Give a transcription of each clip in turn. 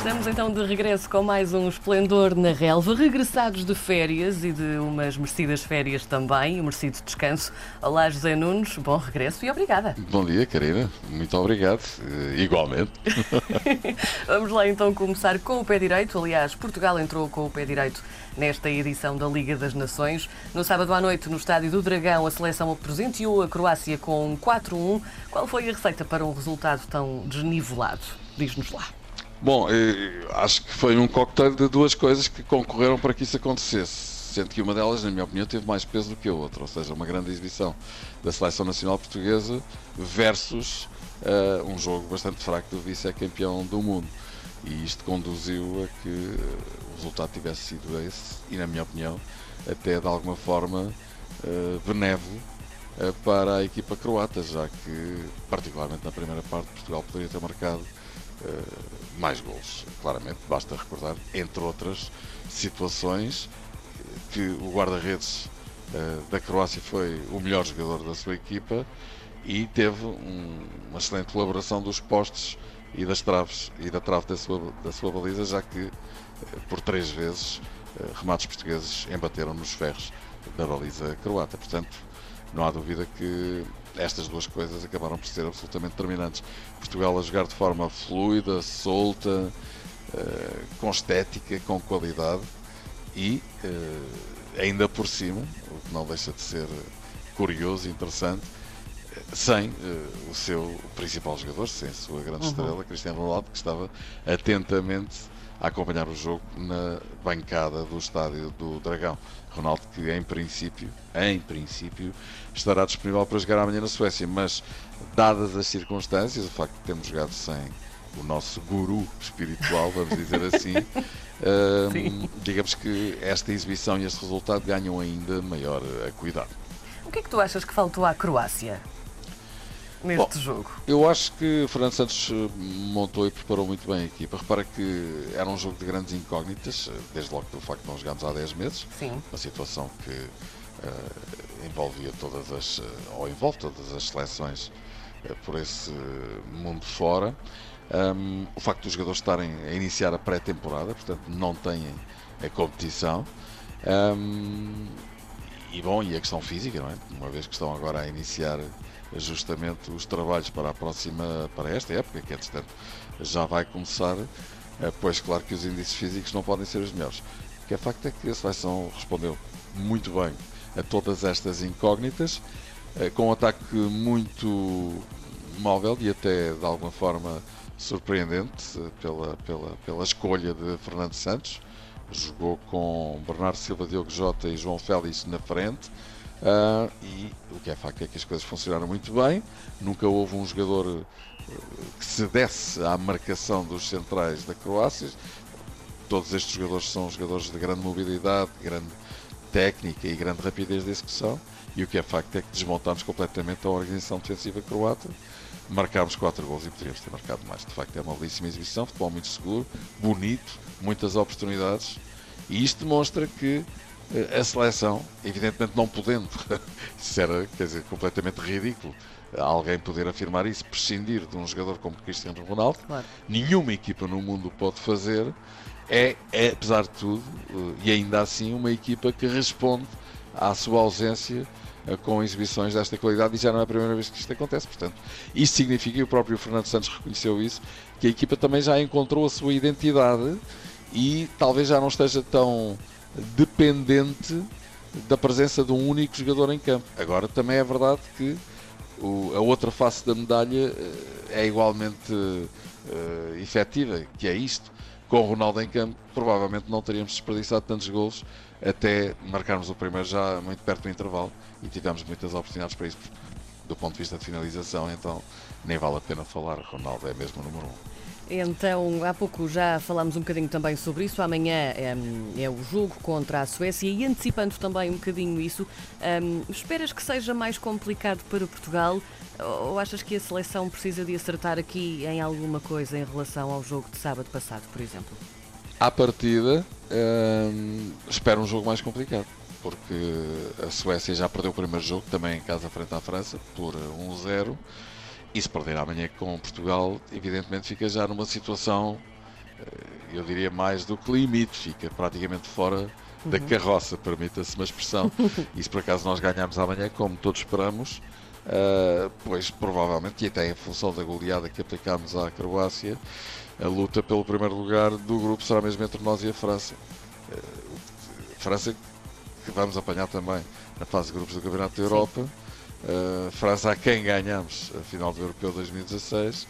Estamos então de regresso com mais um Esplendor na Relva, regressados de férias e de umas merecidas férias também, um merecido descanso. Olá, José Nunes, bom regresso e obrigada. Bom dia, Karina, muito obrigado, uh, igualmente. Vamos lá então começar com o pé direito. Aliás, Portugal entrou com o pé direito nesta edição da Liga das Nações. No sábado à noite, no Estádio do Dragão, a seleção presenteou a Croácia com 4-1. Qual foi a receita para um resultado tão desnivelado? Diz-nos lá. Bom, eh, acho que foi um cocktail de duas coisas que concorreram para que isso acontecesse. Sendo que uma delas, na minha opinião, teve mais peso do que a outra, ou seja, uma grande exibição da Seleção Nacional Portuguesa versus uh, um jogo bastante fraco do vice-campeão do mundo. E isto conduziu a que o resultado tivesse sido esse, e na minha opinião, até de alguma forma uh, benévolo uh, para a equipa croata, já que, particularmente na primeira parte, Portugal poderia ter marcado mais gols. Claramente, basta recordar, entre outras situações, que o guarda-redes uh, da Croácia foi o melhor jogador da sua equipa e teve um, uma excelente colaboração dos postes e das traves e da trave da sua, da sua baliza, já que uh, por três vezes remates portugueses embateram nos ferros da baliza croata. Portanto, não há dúvida que estas duas coisas acabaram por ser absolutamente determinantes. Portugal a jogar de forma fluida, solta, uh, com estética, com qualidade e uh, ainda por cima, o que não deixa de ser curioso e interessante, sem uh, o seu principal jogador, sem a sua grande uhum. estrela, Cristiano Ronaldo, que estava atentamente a acompanhar o jogo na bancada do estádio do Dragão. Ronaldo que em princípio, em princípio, estará disponível para jogar amanhã na Suécia, mas dadas as circunstâncias, o facto de termos jogado sem o nosso guru espiritual, vamos dizer assim, uh, digamos que esta exibição e este resultado ganham ainda maior cuidado. O que é que tu achas que faltou à Croácia? Neste Bom, jogo? Eu acho que Fernando Santos eh, montou e preparou muito bem a equipa. Repara que era um jogo de grandes incógnitas, eh, desde logo pelo facto de não jogarmos há 10 meses. Sim. Uma situação que uh, envolvia todas as, ou envolve todas as seleções uh, por esse mundo fora. Um, o facto dos jogadores estarem a iniciar a pré-temporada, portanto não têm a competição. Um, e bom, e a questão física, não é? Uma vez que estão agora a iniciar justamente os trabalhos para a próxima, para esta época, que entretanto já vai começar, eh, pois claro que os índices físicos não podem ser os melhores. O que é facto é que a seleção respondeu muito bem a todas estas incógnitas, eh, com um ataque muito móvel e até de alguma forma surpreendente eh, pela, pela, pela escolha de Fernando Santos. Jogou com Bernardo Silva, Diogo Jota e João Félix na frente Uh, e o que é facto é que as coisas funcionaram muito bem. Nunca houve um jogador uh, que se desse à marcação dos centrais da Croácia. Todos estes jogadores são jogadores de grande mobilidade, grande técnica e grande rapidez de execução. E o que é facto é que desmontámos completamente a organização defensiva croata. Marcámos 4 gols e poderíamos ter marcado mais. De facto, é uma belíssima exibição, futebol muito seguro, bonito, muitas oportunidades. E isto demonstra que a seleção, evidentemente não podendo, isso era quer dizer, completamente ridículo, alguém poder afirmar isso, prescindir de um jogador como Cristiano Ronaldo, claro. nenhuma equipa no mundo pode fazer, é, é, apesar de tudo, eh, e ainda assim, uma equipa que responde à sua ausência eh, com exibições desta qualidade e já não é a primeira vez que isto acontece. Portanto, isso significa, e o próprio Fernando Santos reconheceu isso, que a equipa também já encontrou a sua identidade e talvez já não esteja tão dependente da presença de um único jogador em campo. Agora também é verdade que o, a outra face da medalha eh, é igualmente uh, efetiva, que é isto. Com o Ronaldo em campo, provavelmente não teríamos desperdiçado tantos gols até marcarmos o primeiro já muito perto do intervalo e tivemos muitas oportunidades para isso. Do ponto de vista de finalização, então nem vale a pena falar. Ronaldo é mesmo o número um. Então, há pouco já falámos um bocadinho também sobre isso. Amanhã é, é o jogo contra a Suécia e antecipando também um bocadinho isso, um, esperas que seja mais complicado para Portugal ou achas que a seleção precisa de acertar aqui em alguma coisa em relação ao jogo de sábado passado, por exemplo? À partida, hum, espero um jogo mais complicado porque a Suécia já perdeu o primeiro jogo, também em casa frente à França, por 1-0 E se perder amanhã com Portugal, evidentemente fica já numa situação, eh, eu diria mais do que limite, fica praticamente fora da Uhum. carroça, permita-se uma expressão. e se por acaso nós ganharmos amanhã, como todos esperamos, eh, pois provavelmente, e até em função da goleada que aplicámos à Croácia, a luta pelo primeiro lugar do grupo será mesmo entre nós e a França. A França que vamos apanhar também na fase de grupos do Campeonato da Europa. Uh, França a quem ganhamos a final do Europeu 2016.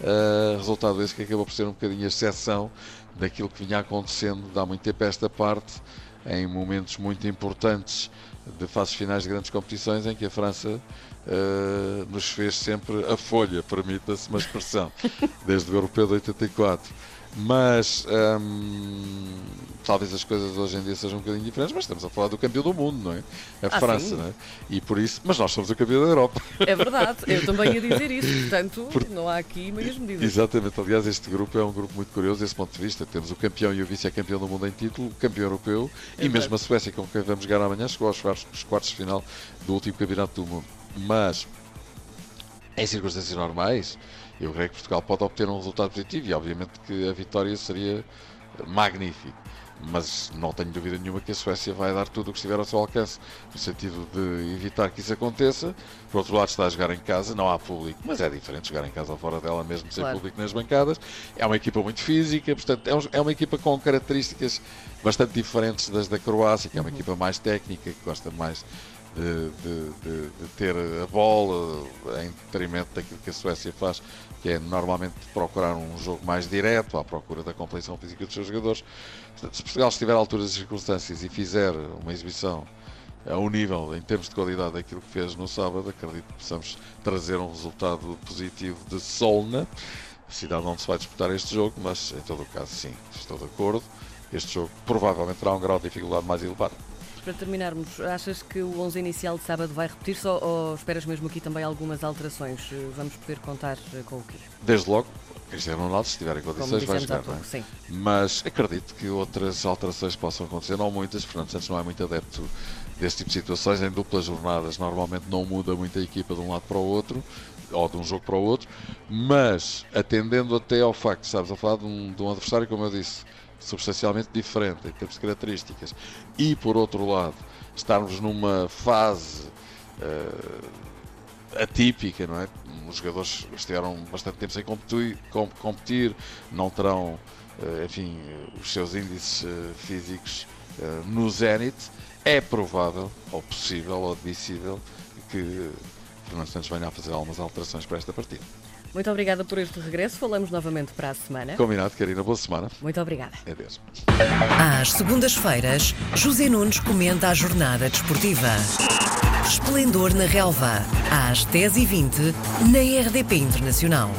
Uh, resultado esse que acabou por ser um bocadinho a exceção daquilo que vinha acontecendo de há muito tempo a esta parte, em momentos muito importantes de fases finais de grandes competições, em que a França uh, nos fez sempre a folha, permita-se uma expressão, desde o Europeu de 84. Mas hum, talvez as coisas hoje em dia sejam um bocadinho diferentes, mas estamos a falar do campeão do mundo, não é? A Ah, França, sim. não é? E por isso, mas nós somos o campeão da Europa. É verdade, eu também ia dizer isso, portanto, não há aqui meias medidas. Exatamente, aliás, este grupo é um grupo muito curioso desse ponto de vista. Temos o campeão e o vice-campeão do mundo em título, o campeão europeu É e mesmo a Suécia, com quem vamos jogar amanhã, chegou aos quartos, aos quartos de final do último campeonato do mundo. Mas, em circunstâncias normais, eu creio que Portugal pode obter um resultado positivo e, obviamente, que a vitória seria magnífica. Mas não tenho dúvida nenhuma que a Suécia vai dar tudo o que estiver ao seu alcance, no sentido de evitar que isso aconteça. Por outro lado, está a jogar em casa, não há público, mas é diferente jogar em casa ou fora dela, mesmo sem Claro. público nas bancadas. É uma equipa muito física, portanto, é, um- é uma equipa com características bastante diferentes das da Croácia, que é uma equipa mais técnica, que gosta mais de, de- de- ter a bola em detrimento daquilo que a Suécia faz, que é normalmente procurar um jogo mais direto, à procura da compreensão física dos seus jogadores. Se Portugal estiver à altura das circunstâncias e fizer uma exibição a um nível, em termos de qualidade, daquilo que fez no sábado, acredito que possamos trazer um resultado positivo de Solna, cidade onde se vai disputar este jogo, mas em todo o caso, sim, estou de acordo. Este jogo provavelmente terá um grau de dificuldade mais elevado. Para terminarmos, achas que o 11 inicial de sábado vai repetir-se ou, ou esperas mesmo aqui também algumas alterações? Vamos poder contar eh, com o quê? Desde logo, Cristiano Ronaldo, se estiver em condições, vai jogar. é? pouco, sim. Mas acredito que outras alterações possam acontecer, não muitas. Fernando Santos não é muito adepto desse tipo de situações. Em duplas jornadas, normalmente não muda muito a equipa de um lado para o outro, ou de um jogo para o outro. Mas atendendo até ao facto, sabes, a falar de um, de um adversário, como eu disse, substancialmente diferente em termos de características, e por outro lado, estarmos numa fase. eh, atípica, não é? Os jogadores estiveram bastante tempo sem competir, com- competir não terão, eh, enfim, os seus índices eh, físicos no zénite. É provável, ou possível, ou admissível, que Fernando Santos venha a fazer algumas alterações para esta partida. Muito obrigada por este regresso. Falamos novamente para a semana. Combinado, Karina, boa semana. Muito obrigada. Adeus. Às segundas-feiras, José Nunes comenta a jornada desportiva. Esplendor na Relva, às 10h20, na RDP Internacional.